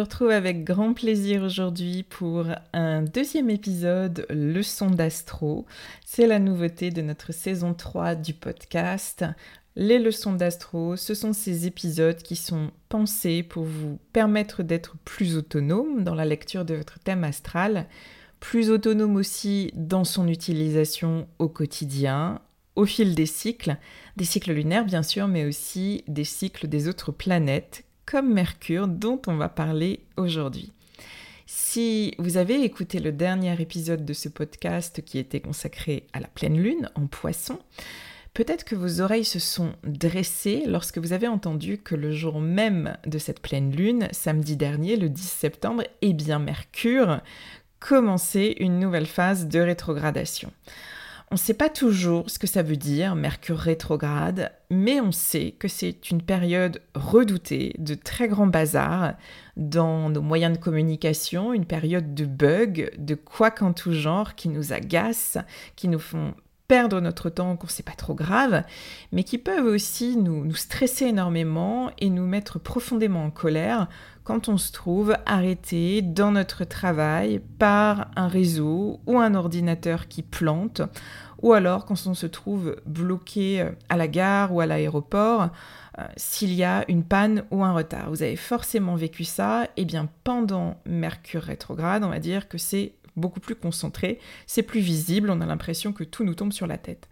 Retrouve avec grand plaisir aujourd'hui pour un deuxième épisode Leçon d'astro. C'est la nouveauté de notre saison 3 du podcast. Les leçons d'astro, ce sont ces épisodes qui sont pensés pour vous permettre d'être plus autonome dans la lecture de votre thème astral, plus autonome aussi dans son utilisation au quotidien, au fil des cycles, des cycles lunaires bien sûr, mais aussi des cycles des autres planètes comme Mercure dont on va parler aujourd'hui. Si vous avez écouté le dernier épisode de ce podcast qui était consacré à la pleine lune en poisson, peut-être que vos oreilles se sont dressées lorsque vous avez entendu que le jour même de cette pleine lune, samedi dernier, le 10 septembre, eh bien Mercure commençait une nouvelle phase de rétrogradation. On ne sait pas toujours ce que ça veut dire, Mercure rétrograde, mais on sait que c'est une période redoutée de très grand bazar dans nos moyens de communication, une période de bugs, de quoi qu'en tout genre qui nous agacent, qui nous font perdre notre temps qu'on ne sait pas trop grave, mais qui peuvent aussi nous, nous, stresser énormément et nous mettre profondément en colère quand on se trouve arrêté dans notre travail par un réseau ou un ordinateur qui plante, ou alors quand on se trouve bloqué à la gare ou à l'aéroport euh, s'il y a une panne ou un retard. Vous avez forcément vécu ça, et eh bien pendant Mercure rétrograde, on va dire que c'est beaucoup plus concentré, c'est plus visible, on a l'impression que tout nous tombe sur la tête.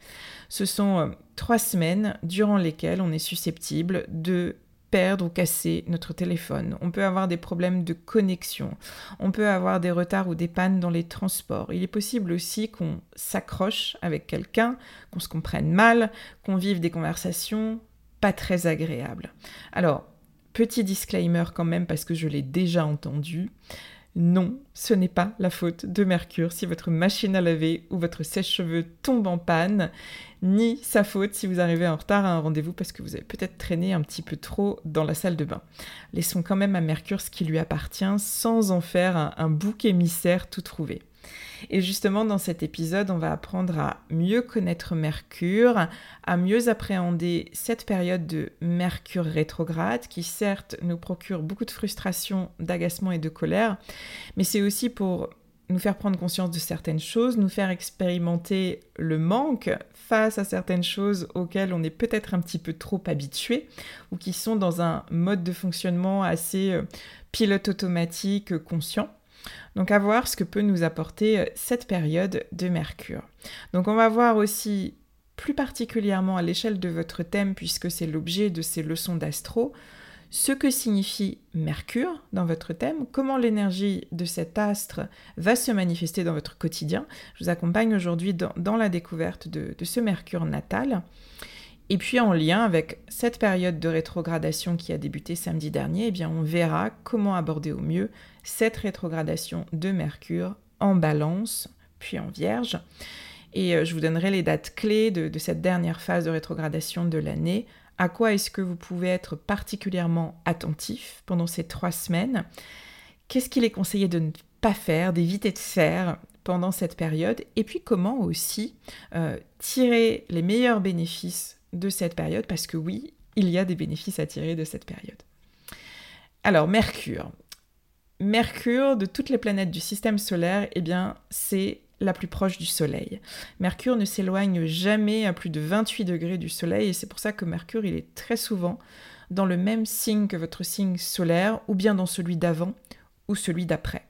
Ce sont euh, trois semaines durant lesquelles on est susceptible de perdre ou casser notre téléphone. On peut avoir des problèmes de connexion. On peut avoir des retards ou des pannes dans les transports. Il est possible aussi qu'on s'accroche avec quelqu'un, qu'on se comprenne mal, qu'on vive des conversations pas très agréables. Alors, petit disclaimer quand même parce que je l'ai déjà entendu. Non, ce n'est pas la faute de Mercure si votre machine à laver ou votre sèche-cheveux tombe en panne, ni sa faute si vous arrivez en retard à un rendez-vous parce que vous avez peut-être traîné un petit peu trop dans la salle de bain. Laissons quand même à Mercure ce qui lui appartient sans en faire un, un bouc émissaire tout trouvé. Et justement, dans cet épisode, on va apprendre à mieux connaître Mercure, à mieux appréhender cette période de Mercure rétrograde qui certes nous procure beaucoup de frustration, d'agacement et de colère, mais c'est aussi pour nous faire prendre conscience de certaines choses, nous faire expérimenter le manque face à certaines choses auxquelles on est peut-être un petit peu trop habitué ou qui sont dans un mode de fonctionnement assez euh, pilote automatique conscient. Donc à voir ce que peut nous apporter euh, cette période de Mercure. Donc on va voir aussi plus particulièrement à l'échelle de votre thème, puisque c'est l'objet de ces leçons d'astro, ce que signifie Mercure dans votre thème, comment l'énergie de cet astre va se manifester dans votre quotidien. Je vous accompagne aujourd'hui dans, la découverte de, ce Mercure natal. Et puis en lien avec cette période de rétrogradation qui a débuté samedi dernier, eh bien on verra comment aborder au mieux cette rétrogradation de Mercure en balance, puis en vierge. Et euh, je vous donnerai les dates clés de, cette dernière phase de rétrogradation de l'année. À quoi est-ce que vous pouvez être particulièrement attentif pendant ces trois semaines? Qu'est-ce qu'il est conseillé de ne pas faire, d'éviter de faire pendant cette période, et puis comment aussi euh, tirer les meilleurs bénéfices de cette période, parce que oui, il y a des bénéfices à tirer de cette période. Alors, Mercure. Mercure, de toutes les planètes du système solaire, eh c'est la plus proche du Soleil. Mercure ne s'éloigne jamais à plus de 28 degrés du Soleil, et c'est pour ça que Mercure, est très souvent dans le même signe que votre signe solaire, ou bien dans celui d'avant ou celui d'après.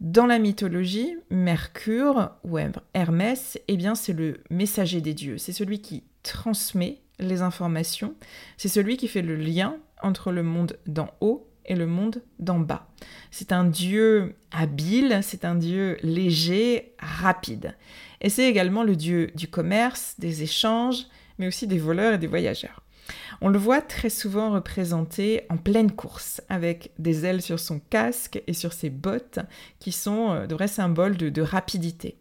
Dans la mythologie, Mercure ou Hermès, eh bien c'est le messager des dieux, c'est celui qui transmet les informations, c'est celui qui fait le lien entre le monde d'en haut et le monde d'en bas. C'est un dieu habile, c'est un dieu léger, rapide. Et c'est également le dieu du commerce, des échanges, mais aussi des voleurs et des voyageurs. On le voit très souvent représenté en pleine course, avec des ailes sur son casque et sur ses bottes, qui sont euh, de vrais symboles de, rapidité.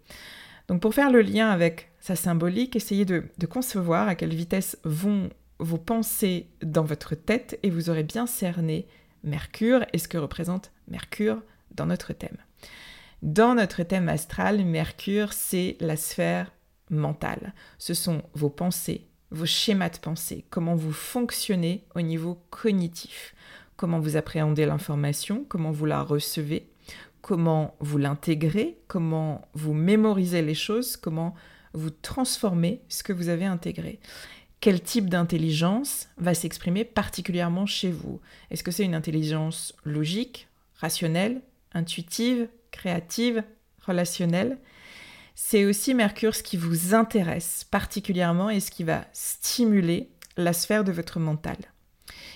Donc pour faire le lien avec sa symbolique, essayez de, de concevoir à quelle vitesse vont vos pensées dans votre tête et vous aurez bien cerné Mercure et ce que représente Mercure dans notre thème. Dans notre thème astral, Mercure, c'est la sphère mentale. Ce sont vos pensées, vos schémas de pensée, comment vous fonctionnez au niveau cognitif, comment vous appréhendez l'information, comment vous la recevez, comment vous l'intégrez, comment vous mémorisez les choses, comment vous transformez ce que vous avez intégré. Quel type d'intelligence va s'exprimer particulièrement chez vous? Est-ce que c'est une intelligence logique, rationnelle, intuitive, créative, relationnelle? C'est aussi Mercure ce qui vous intéresse particulièrement et ce qui va stimuler la sphère de votre mental.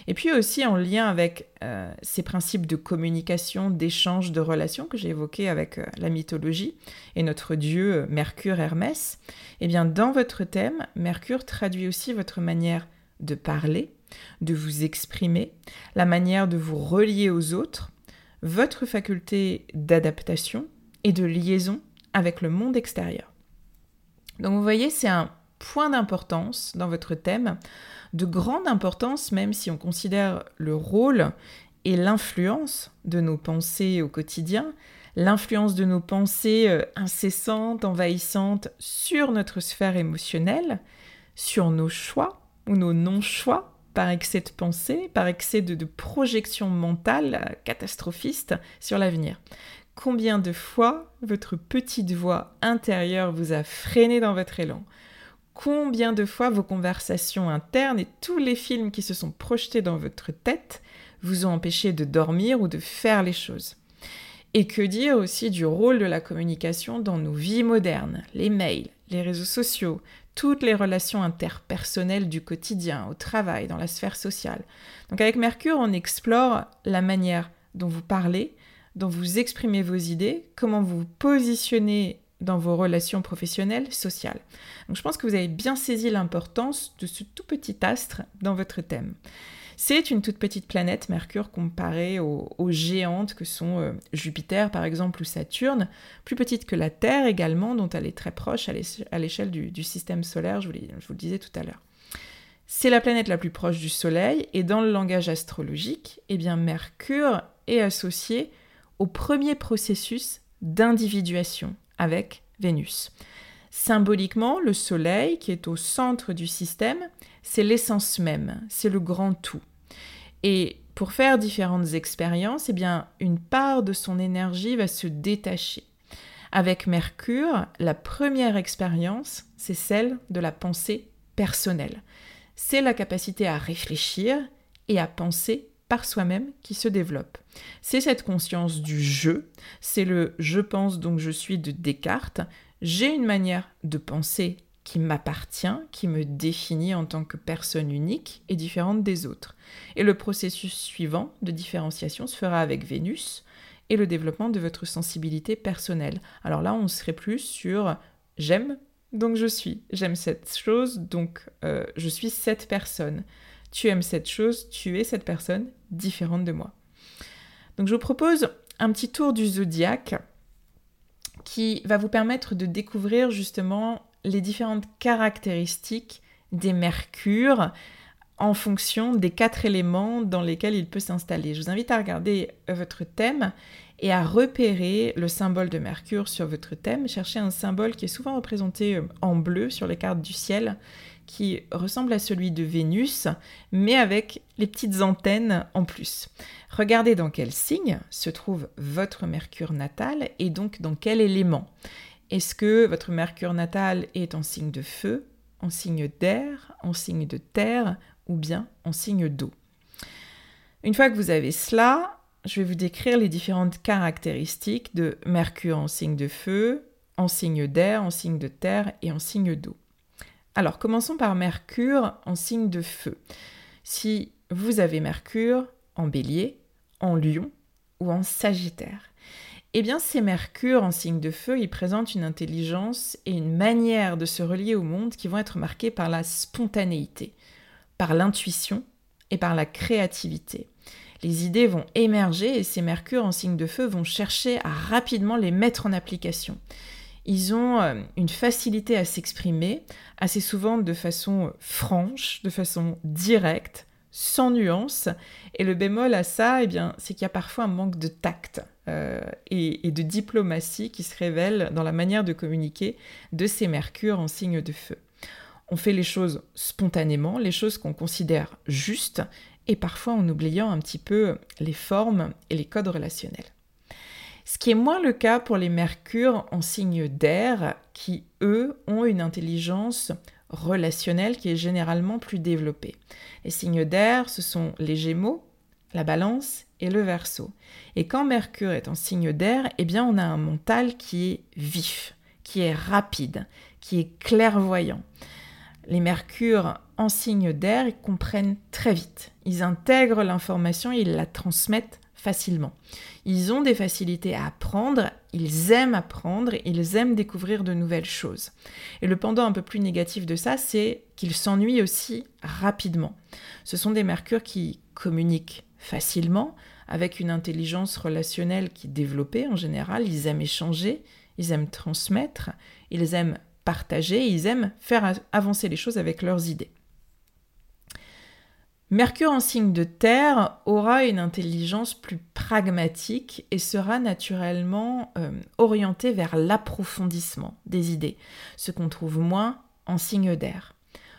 Et puis aussi en lien avec euh, ces principes de communication, d'échange, de relations que j'ai évoqués avec euh, la mythologie et notre dieu euh, Mercure Hermès, eh bien dans votre thème, Mercure traduit aussi votre manière de parler, de vous exprimer, la manière de vous relier aux autres, votre faculté d'adaptation et de liaison avec le monde extérieur. Donc vous voyez, c'est un point d'importance dans votre thème, de grande importance même si on considère le rôle et l'influence de nos pensées au quotidien, l'influence de nos pensées euh, incessantes, envahissantes sur notre sphère émotionnelle, sur nos choix ou nos non-choix par excès de pensée, par excès de, de projection mentale catastrophiste sur l'avenir. Combien de fois votre petite voix intérieure vous a freiné dans votre élan? Combien de fois vos conversations internes et tous les films qui se sont projetés dans votre tête vous ont empêché de dormir ou de faire les choses Et que dire aussi du rôle de la communication dans nos vies modernes, les mails, les réseaux sociaux, toutes les relations interpersonnelles du quotidien, au travail, dans la sphère sociale. Donc avec Mercure, on explore la manière dont vous parlez, dont vous exprimez vos idées, comment vous vous positionnez dans vos relations professionnelles, sociales. Donc je pense que vous avez bien saisi l'importance de ce tout petit astre dans votre thème. C'est une toute petite planète, Mercure, comparée aux, géantes que sont euh, Jupiter par exemple ou Saturne, plus petite que la Terre également, dont elle est très proche à l'échelle du, système solaire, je vous, je vous le disais tout à l'heure. C'est la planète la plus proche du Soleil et dans le langage astrologique, eh bien Mercure est associé au premier processus d'individuation avec Vénus. Symboliquement, le Soleil, qui est au centre du système, c'est l'essence même, c'est le grand tout. Et pour faire différentes expériences, eh bien, une part de son énergie va se détacher. Avec Mercure, la première expérience, c'est celle de la pensée personnelle. C'est la capacité à réfléchir et à penser par soi-même qui se développe. C'est cette conscience du je, c'est le je pense donc je suis de Descartes. J'ai une manière de penser qui m'appartient, qui me définit en tant que personne unique et différente des autres. Et le processus suivant de différenciation se fera avec Vénus et le développement de votre sensibilité personnelle. Alors là, on serait plus sur j'aime, donc je suis. J'aime cette chose, donc euh, je suis cette personne tu aimes cette chose, tu es cette personne différente de moi. Donc je vous propose un petit tour du zodiaque qui va vous permettre de découvrir justement les différentes caractéristiques des mercures en fonction des quatre éléments dans lesquels il peut s'installer. Je vous invite à regarder votre thème et à repérer le symbole de Mercure sur votre thème. Cherchez un symbole qui est souvent représenté euh, en bleu sur les cartes du ciel, qui ressemble à celui de Vénus, mais avec les petites antennes en plus. Regardez dans quel signe se trouve votre Mercure natal et donc dans quel élément. Est-ce que votre Mercure natal est en signe de feu, en signe d'air, en signe de terre ou bien en signe d'eau? Une fois que vous avez cela, je vais vous décrire les différentes caractéristiques de Mercure en signe de feu, en signe d'air, en signe de terre et en signe d'eau. Alors, commençons par Mercure en signe de feu. Si vous avez Mercure en bélier, en lion ou en sagittaire, eh bien, ces Mercure en signe de feu, ils présentent une intelligence et une manière de se relier au monde qui vont être marquées par la spontanéité, par l'intuition et par la créativité les idées vont émerger et ces mercures en signe de feu vont chercher à rapidement les mettre en application. Ils ont euh, une facilité à s'exprimer, assez souvent de façon franche, de façon directe, sans nuance. Et le bémol à ça, eh bien, c'est qu'il y a parfois un manque de tact euh, et, et, de diplomatie qui se révèle dans la manière de communiquer de ces mercures en signe de feu. On fait les choses spontanément, les choses qu'on considère justes, et parfois en oubliant un petit peu les formes et les codes relationnels. Ce qui est moins le cas pour les mercures en signe d'air, qui, eux, ont une intelligence relationnelle qui est généralement plus développée. Les signes d'air, ce sont les gémeaux, la balance et le verso. Et quand Mercure est en signe d'air, eh bien on a un mental qui est vif, qui est rapide, qui est clairvoyant. Les mercures en signe d'air, ils comprennent très vite. Ils intègrent l'information et ils la transmettent facilement. Ils ont des facilités à apprendre, ils aiment apprendre, ils aiment découvrir de nouvelles choses. Et le pendant un peu plus négatif de ça, c'est qu'ils s'ennuient aussi rapidement. Ce sont des mercures qui communiquent facilement, avec une intelligence relationnelle qui est développée en général. Ils aiment échanger, ils aiment transmettre, ils aiment partager, ils aiment faire avancer les choses avec leurs idées. Mercure en signe de terre aura une intelligence plus pragmatique et sera naturellement euh, orienté vers l'approfondissement des idées, ce qu'on trouve moins en signe d'air.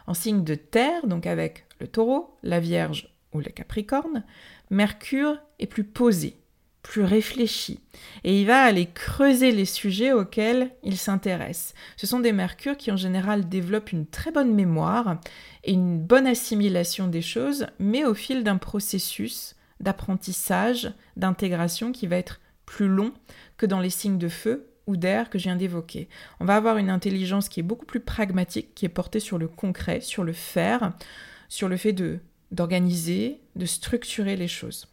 En signe de terre, donc avec le taureau, la vierge ou le capricorne, Mercure est plus posé, plus réfléchi, et il va aller creuser les sujets auxquels il s'intéresse. Ce sont des mercures qui en général développent une très bonne mémoire et une bonne assimilation des choses, mais au fil d'un processus d'apprentissage, d'intégration qui va être plus long que dans les signes de feu ou d'air que je viens d'évoquer. On va avoir une intelligence qui est beaucoup plus pragmatique, qui est portée sur le concret, sur le faire, sur le fait de d'organiser, de structurer les choses.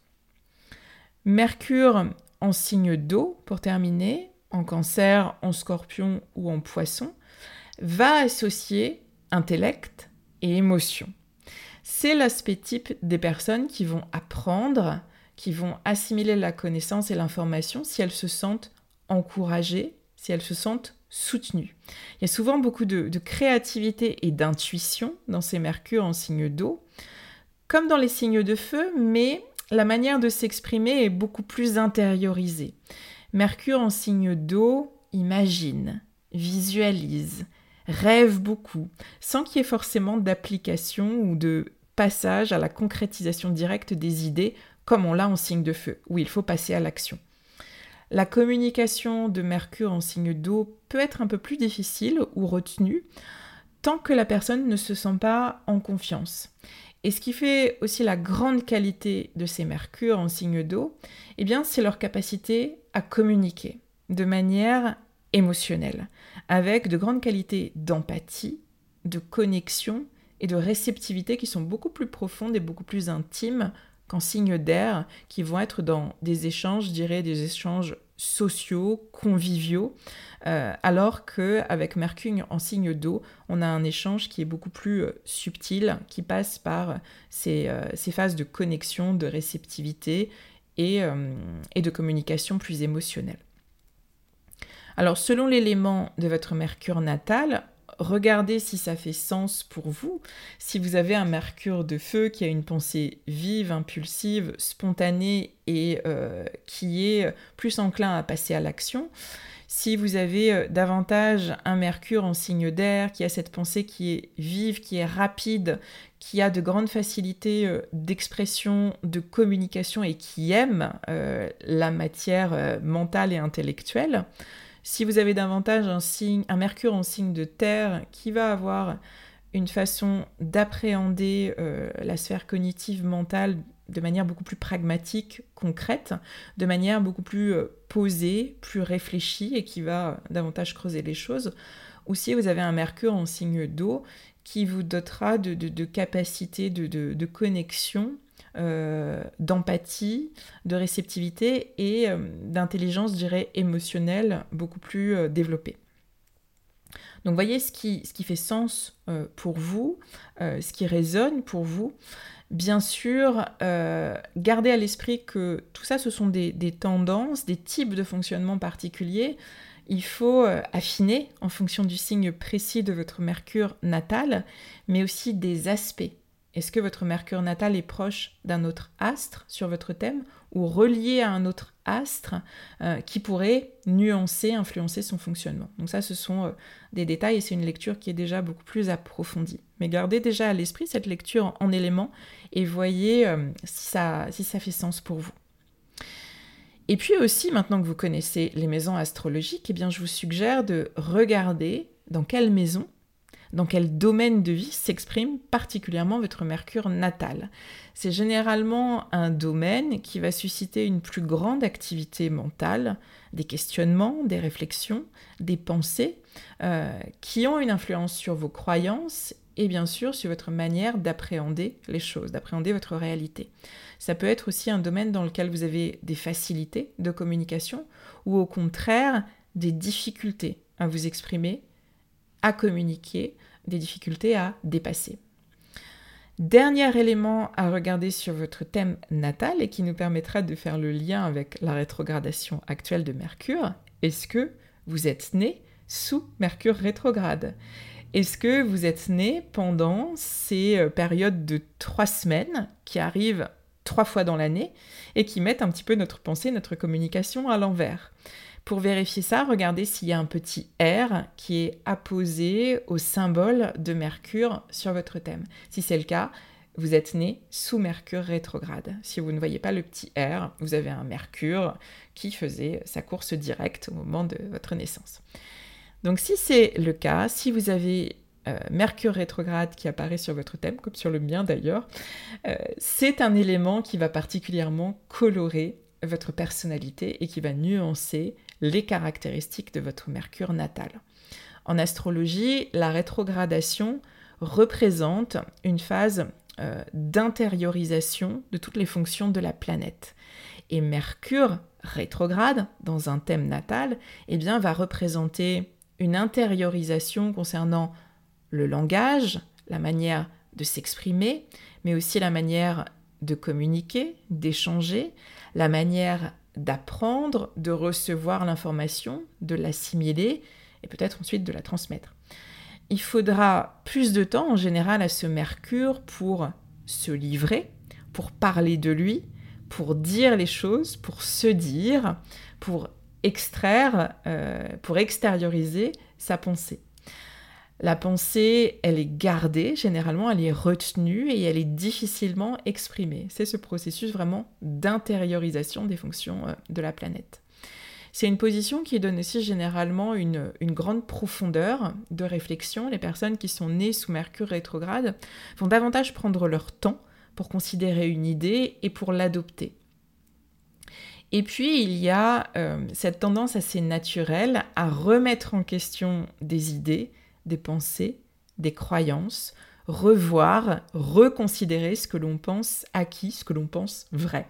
Mercure en signe d'eau, pour terminer, en cancer, en scorpion ou en poisson, va associer intellect et émotion. C'est l'aspect type des personnes qui vont apprendre, qui vont assimiler la connaissance et l'information si elles se sentent encouragées, si elles se sentent soutenues. Il y a souvent beaucoup de, de créativité et d'intuition dans ces mercures en signe d'eau, comme dans les signes de feu, mais la manière de s'exprimer est beaucoup plus intériorisée. Mercure en signe d'eau imagine, visualise, rêve beaucoup, sans qu'il y ait forcément d'application ou de passage à la concrétisation directe des idées, comme on l'a en signe de feu, où il faut passer à l'action. La communication de Mercure en signe d'eau peut être un peu plus difficile ou retenue tant que la personne ne se sent pas en confiance. Et ce qui fait aussi la grande qualité de ces mercures en signe d'eau, eh c'est leur capacité à communiquer de manière émotionnelle, avec de grandes qualités d'empathie, de connexion et de réceptivité qui sont beaucoup plus profondes et beaucoup plus intimes qu'en signe d'air, qui vont être dans des échanges, je dirais, des échanges sociaux, conviviaux, euh, alors qu'avec Mercure en signe d'eau, on a un échange qui est beaucoup plus euh, subtil, qui passe par ces, euh, ces, phases de connexion, de réceptivité et de communication plus émotionnelle. Alors selon l'élément de votre Mercure natal, regardez si ça fait sens pour vous. Si vous avez un Mercure de feu qui a une pensée vive, impulsive, spontanée et euh, qui est plus enclin à passer à l'action, si vous avez euh, davantage un Mercure en signe d'air, qui a cette pensée qui est vive, qui est rapide, qui a de grandes facilités euh, d'expression, de communication et qui aime la matière mentale et intellectuelle, si vous avez davantage un, signe, un Mercure en signe de terre qui va avoir une façon d'appréhender la sphère cognitive mentale de manière beaucoup plus pragmatique, concrète, de manière beaucoup plus euh, posée, plus réfléchie et qui va davantage creuser les choses. Ou si vous avez un Mercure en signe d'eau qui vous dotera de capacités de, connexion, euh, d'empathie, de réceptivité et euh, d'intelligence, je dirais, émotionnelle beaucoup plus développée. Donc voyez ce qui, fait sens pour vous, ce qui résonne pour vous. Bien sûr, euh, gardez à l'esprit que tout ça, ce sont des, tendances, des types de fonctionnement particuliers. Il faut euh, affiner en fonction du signe précis de votre Mercure natal, mais aussi des aspects. Est-ce que votre Mercure natal est proche d'un autre astre sur votre thème ou relié à un autre astre euh, qui pourrait nuancer, influencer son fonctionnement? Donc ça, ce sont euh, des détails et c'est une lecture qui est déjà beaucoup plus approfondie. Mais gardez déjà à l'esprit cette lecture en, éléments et voyez euh, si, ça, si ça fait sens pour vous. Et puis aussi, maintenant que vous connaissez les maisons astrologiques, eh bien, je vous suggère de regarder dans quelle maison dans quel domaine de vie s'exprime particulièrement votre Mercure natal. C'est généralement un domaine qui va susciter une plus grande activité mentale, des questionnements, des réflexions, des pensées, euh, qui ont une influence sur vos croyances et bien sûr sur votre manière d'appréhender les choses, d'appréhender votre réalité. Ça peut être aussi un domaine dans lequel vous avez des facilités de communication ou au contraire des difficultés à vous exprimer, à communiquer, des difficultés à dépasser. Dernier élément à regarder sur votre thème natal et qui nous permettra de faire le lien avec la rétrogradation actuelle de Mercure, est-ce que vous êtes né sous Mercure rétrograde? Est-ce que vous êtes né pendant ces euh, périodes de trois semaines qui arrivent trois fois dans l'année et qui mettent un petit peu notre pensée, notre communication à l'envers? Pour vérifier ça, regardez s'il y a un petit R qui est apposé au symbole de Mercure sur votre thème. Si c'est le cas, vous êtes né sous Mercure rétrograde. Si vous ne voyez pas le petit R, vous avez un Mercure qui faisait sa course directe au moment de votre naissance. Donc si c'est le cas, si vous avez euh, Mercure rétrograde qui apparaît sur votre thème, comme sur le mien d'ailleurs, euh, c'est un élément qui va particulièrement colorer votre personnalité et qui va nuancer les caractéristiques de votre Mercure natal. En astrologie, la rétrogradation représente une phase euh, d'intériorisation de toutes les fonctions de la planète. Et Mercure rétrograde dans un thème natal, eh bien, va représenter une intériorisation concernant le langage, la manière de s'exprimer, mais aussi la manière de communiquer, d'échanger, la manière d'apprendre, de recevoir l'information, de l'assimiler et peut-être ensuite de la transmettre. Il faudra plus de temps en général à ce Mercure pour se livrer, pour parler de lui, pour dire les choses, pour se dire, pour extraire, euh, pour extérioriser sa pensée. La pensée, elle est gardée, généralement elle est retenue et elle est difficilement exprimée. C'est ce processus vraiment d'intériorisation des fonctions euh, de la planète. C'est une position qui donne aussi généralement une, grande profondeur de réflexion. Les personnes qui sont nées sous Mercure rétrograde vont davantage prendre leur temps pour considérer une idée et pour l'adopter. Et puis, il y a euh, cette tendance assez naturelle à remettre en question des idées, des pensées, des croyances, revoir, reconsidérer ce que l'on pense acquis, ce que l'on pense vrai.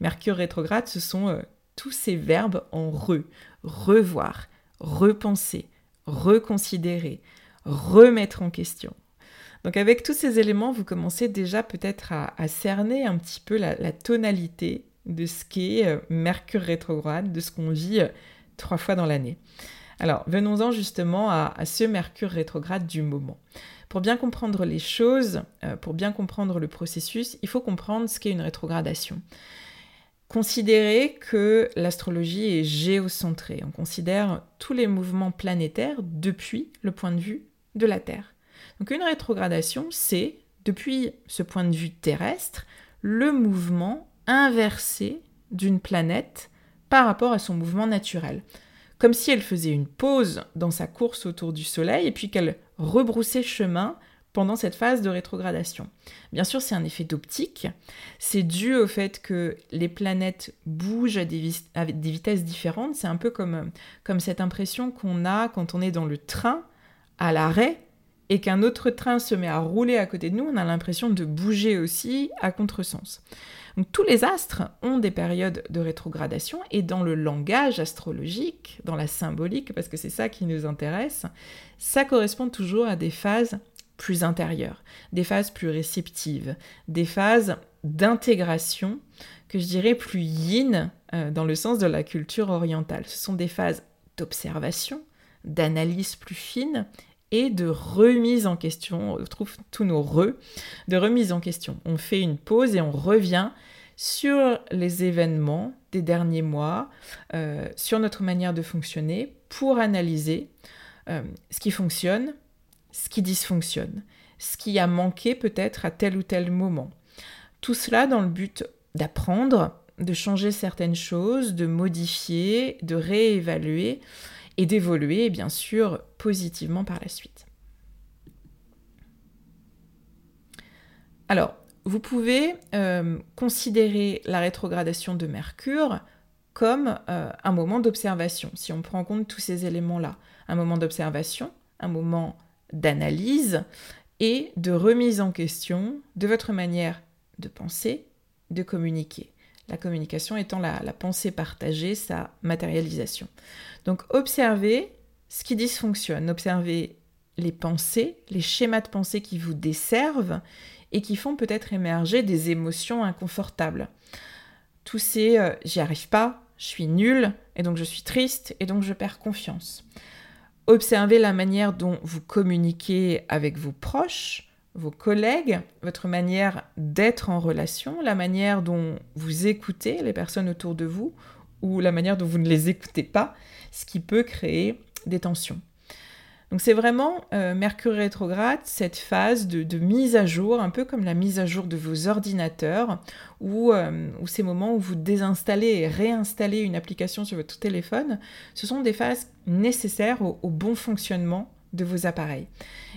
Mercure rétrograde, ce sont euh, tous ces verbes en re, revoir, repenser, reconsidérer, remettre en question. Donc avec tous ces éléments, vous commencez déjà peut-être à, cerner un petit peu la, tonalité de ce qu'est euh, Mercure rétrograde, de ce qu'on vit euh, trois fois dans l'année. Alors, venons-en justement à, ce Mercure rétrograde du moment. Pour bien comprendre les choses, euh, pour bien comprendre le processus, il faut comprendre ce qu'est une rétrogradation. Considérez que l'astrologie est géocentrée. On considère tous les mouvements planétaires depuis le point de vue de la Terre. Donc une rétrogradation, c'est, depuis ce point de vue terrestre, le mouvement inversé d'une planète par rapport à son mouvement naturel. Comme si elle faisait une pause dans sa course autour du Soleil et puis qu'elle rebroussait chemin pendant cette phase de rétrogradation. Bien sûr, c'est un effet d'optique. C'est dû au fait que les planètes bougent à des, vitesses différentes. C'est un peu comme, comme cette impression qu'on a quand on est dans le train à l'arrêt et qu'un autre train se met à rouler à côté de nous, on a l'impression de bouger aussi à contresens. Donc tous les astres ont des périodes de rétrogradation et dans le langage astrologique, dans la symbolique, parce que c'est ça qui nous intéresse, ça correspond toujours à des phases plus intérieures, des phases plus réceptives, des phases d'intégration que je dirais plus yin euh, dans le sens de la culture orientale. Ce sont des phases d'observation, d'analyse plus fine de remise en question. On trouve tous nos re, de remise en question. On fait une pause et on revient sur les événements des derniers mois, euh, sur notre manière de fonctionner pour analyser euh, ce qui fonctionne, ce qui dysfonctionne, ce qui a manqué peut-être à tel ou tel moment. Tout cela dans le but d'apprendre, de changer certaines choses, de modifier, de réévaluer et d'évoluer bien sûr positivement par la suite. Alors, vous pouvez euh, considérer la rétrogradation de Mercure comme euh, un moment d'observation, si on prend en compte tous ces éléments-là. Un moment d'observation, un moment d'analyse et de remise en question de votre manière de penser, de communiquer. La communication étant la, pensée partagée, sa matérialisation. Donc observez ce qui dysfonctionne, observez les pensées, les schémas de pensée qui vous desservent et qui font peut-être émerger des émotions inconfortables. Tous ces euh, j'y arrive pas, je suis nul, et donc je suis triste, et donc je perds confiance. Observez la manière dont vous communiquez avec vos proches, vos collègues, votre manière d'être en relation, la manière dont vous écoutez les personnes autour de vous ou la manière dont vous ne les écoutez pas, ce qui peut créer des tensions. Donc c'est vraiment euh, Mercure rétrograde, cette phase de, mise à jour, un peu comme la mise à jour de vos ordinateurs, ou, euh, ces moments où vous désinstallez et réinstallez une application sur votre téléphone, ce sont des phases nécessaires au, au bon fonctionnement de vos appareils.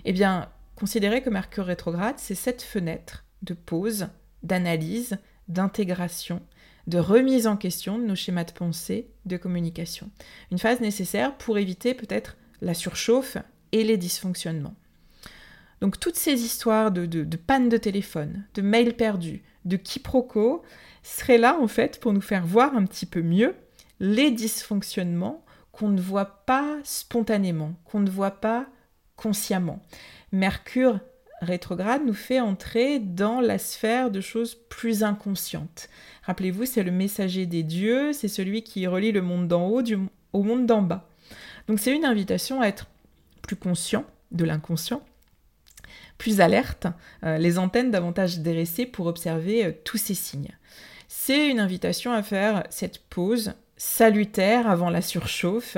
Eh bien, Considérez que Mercure rétrograde, c'est cette fenêtre de pause, d'analyse, d'intégration, de remise en question de nos schémas de pensée, de communication. Une phase nécessaire pour éviter peut-être la surchauffe et les dysfonctionnements. Donc toutes ces histoires de, de, panne de téléphone, de mails perdus, de quiproquos, seraient là en fait pour nous faire voir un petit peu mieux les dysfonctionnements qu'on ne voit pas spontanément, qu'on ne voit pas consciemment. Mercure rétrograde nous fait entrer dans la sphère de choses plus inconscientes. Rappelez-vous, c'est le messager des dieux, c'est celui qui relie le monde d'en haut au monde d'en bas. Donc c'est une invitation à être plus conscient de l'inconscient, plus alerte, euh, les antennes davantage dressées pour observer euh, tous ces signes. C'est une invitation à faire cette pause salutaire avant la surchauffe.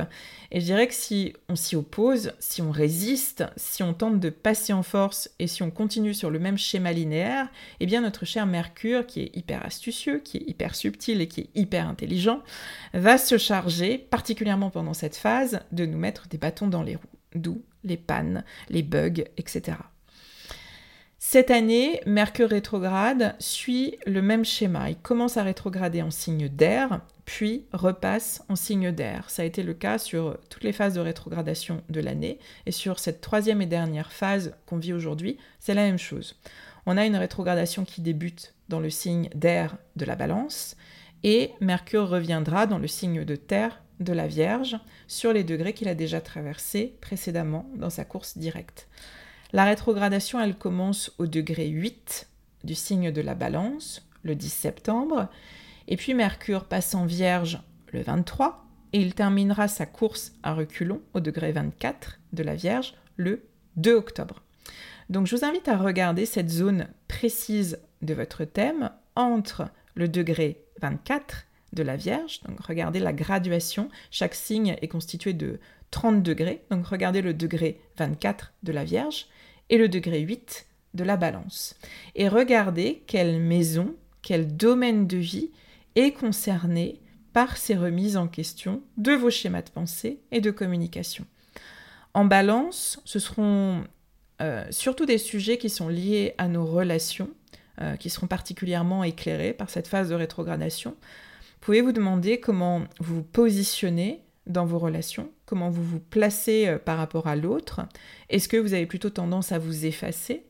Et je dirais que si on s'y oppose, si on résiste, si on tente de passer en force et si on continue sur le même schéma linéaire, eh bien notre cher Mercure, qui est hyper astucieux, qui est hyper subtil et qui est hyper intelligent, va se charger, particulièrement pendant cette phase, de nous mettre des bâtons dans les roues, d'où les pannes, les bugs, etc. Cette année, Mercure rétrograde suit le même schéma. Il commence à rétrograder en signe d'air, puis repasse en signe d'air. Ça a été le cas sur toutes les phases de rétrogradation de l'année. Et sur cette troisième et dernière phase qu'on vit aujourd'hui, c'est la même chose. On a une rétrogradation qui débute dans le signe d'air de la balance, et Mercure reviendra dans le signe de terre de la Vierge sur les degrés qu'il a déjà traversés précédemment dans sa course directe. La rétrogradation, elle commence au degré 8 du signe de la balance, le 10 septembre, et puis Mercure passe en Vierge le 23, et il terminera sa course à reculons au degré 24 de la Vierge le 2 octobre. Donc je vous invite à regarder cette zone précise de votre thème entre le degré 24 de la Vierge, donc regardez la graduation, chaque signe est constitué de 30 degrés, donc regardez le degré 24 de la Vierge et le degré 8 de la Balance. Et regardez quelle maison, quel domaine de vie est concerné par ces remises en question de vos schémas de pensée et de communication. En balance, ce seront euh, surtout des sujets qui sont liés à nos relations, euh, qui seront particulièrement éclairés par cette phase de rétrogradation. Vous pouvez vous demander comment vous positionnez dans vos relations, comment vous vous placez euh, par rapport à l'autre? Est-ce que vous avez plutôt tendance à vous effacer?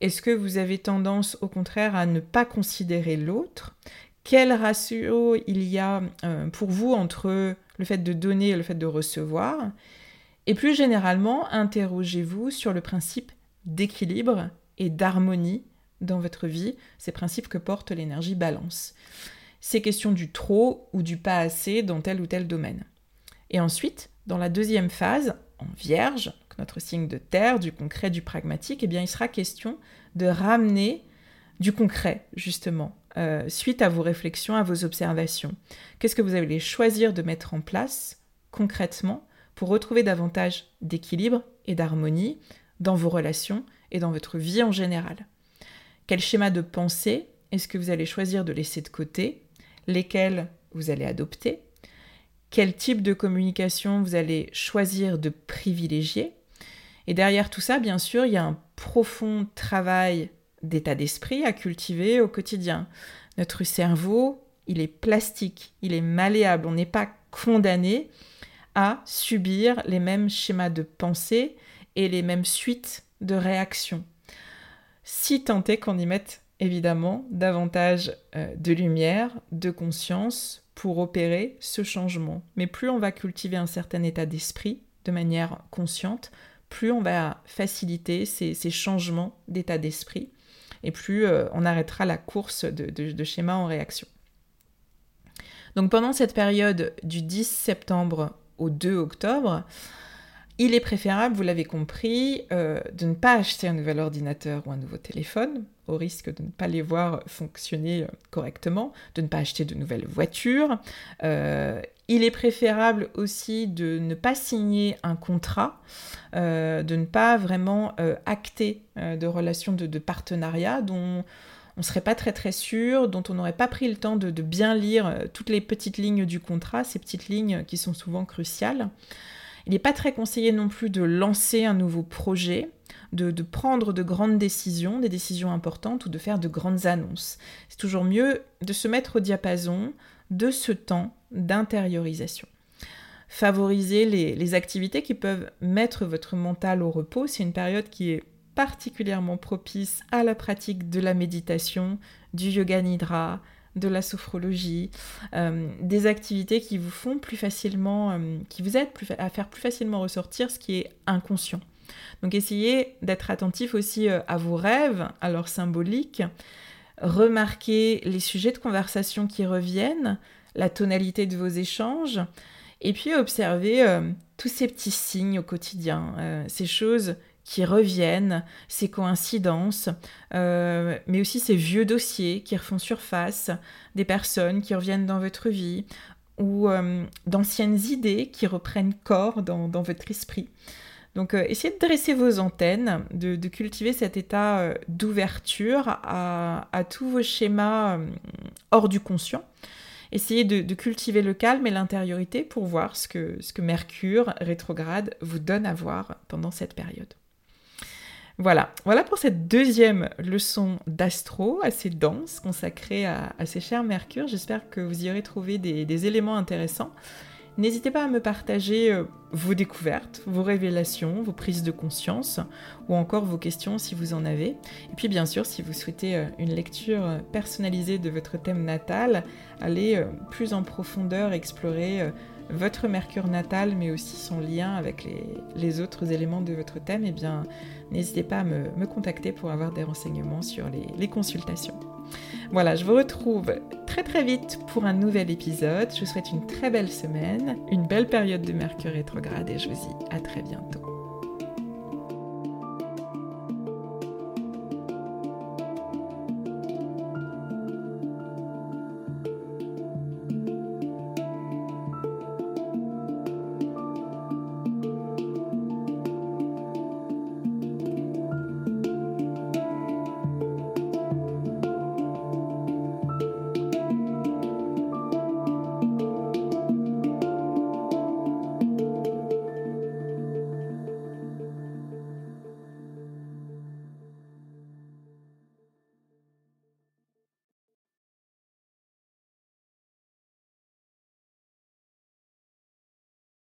Est-ce que vous avez tendance au contraire à ne pas considérer l'autre? Quel ratio il y a euh, pour vous entre le fait de donner et le fait de recevoir? Et plus généralement, interrogez-vous sur le principe d'équilibre et d'harmonie dans votre vie, ces principes que porte l'énergie balance. Ces questions du trop ou du pas assez dans tel ou tel domaine. Et ensuite, dans la deuxième phase, en vierge, notre signe de terre, du concret, du pragmatique, eh bien, il sera question de ramener du concret, justement, euh, suite à vos réflexions, à vos observations. Qu'est-ce que vous allez choisir de mettre en place concrètement pour retrouver davantage d'équilibre et d'harmonie dans vos relations et dans votre vie en général? Quel schéma de pensée est-ce que vous allez choisir de laisser de côté? Lesquels vous allez adopter? Quel type de communication vous allez choisir de privilégier? Et derrière tout ça, bien sûr, il y a un profond travail d'état d'esprit à cultiver au quotidien. Notre cerveau, il est plastique, il est malléable, on n'est pas condamné à subir les mêmes schémas de pensée et les mêmes suites de réactions. Si tant est qu'on y mette évidemment davantage euh, de lumière, de conscience pour opérer ce changement. Mais plus on va cultiver un certain état d'esprit de manière consciente, plus on va faciliter ces, ces changements d'état d'esprit et plus euh, on arrêtera la course de, schémas en réaction. Donc pendant cette période du 10 septembre au 2 octobre, il est préférable, vous l'avez compris, euh, de ne pas acheter un nouvel ordinateur ou un nouveau téléphone, au risque de ne pas les voir fonctionner euh, correctement, de ne pas acheter de nouvelles voitures. il est préférable aussi de ne pas signer un contrat euh, de ne pas vraiment euh, acter euh, de relations de, partenariat dont on ne serait pas très très sûr, dont on n'aurait pas pris le temps de, bien lire toutes les petites lignes du contrat, ces petites lignes qui sont souvent cruciales. Il n'est pas très conseillé non plus de lancer un nouveau projet, de, prendre de grandes décisions, des décisions importantes ou de faire de grandes annonces. C'est toujours mieux de se mettre au diapason de ce temps d'intériorisation favoriser les, activités qui peuvent mettre votre mental au repos. C'est une période qui est particulièrement propice à la pratique de la méditation, du yoga nidra, de la sophrologie, euh, des activités qui vous font plus facilement, euh, qui vous aident à faire plus facilement ressortir ce qui est inconscient. Donc essayez d'être attentif aussi euh, à vos rêves, à leur symbolique, remarquez les sujets de conversation qui reviennent, la tonalité de vos échanges, et puis observer euh, tous ces petits signes au quotidien, ces choses qui reviennent, ces coïncidences, euh, mais aussi ces vieux dossiers qui refont surface, des personnes qui reviennent dans votre vie, ou d'anciennes idées qui reprennent corps dans, votre esprit. Donc essayez de dresser vos antennes, de, cultiver cet état d'ouverture à, tous vos schémas hors du conscient essayez de, cultiver le calme et l'intériorité pour voir ce que, ce que Mercure rétrograde vous donne à voir pendant cette période. Voilà, voilà pour cette deuxième leçon d'astro assez dense consacrée à, ces chers Mercure. J'espère que vous y aurez trouvé des éléments intéressants. N'hésitez pas à me partager euh, vos découvertes, vos révélations, vos prises de conscience ou encore vos questions si vous en avez. Et puis bien sûr, si vous souhaitez euh, une lecture euh, personnalisée de votre thème natal, allez plus en profondeur explorer votre Mercure natal, mais aussi son lien avec les, autres éléments de votre thème, eh bien, n'hésitez pas à me, contacter pour avoir des renseignements sur les, les consultations. Voilà, je vous retrouve très très vite pour un nouvel épisode. Je vous souhaite une très belle semaine, une belle période de Mercure rétrograde et je vous dis à très bientôt.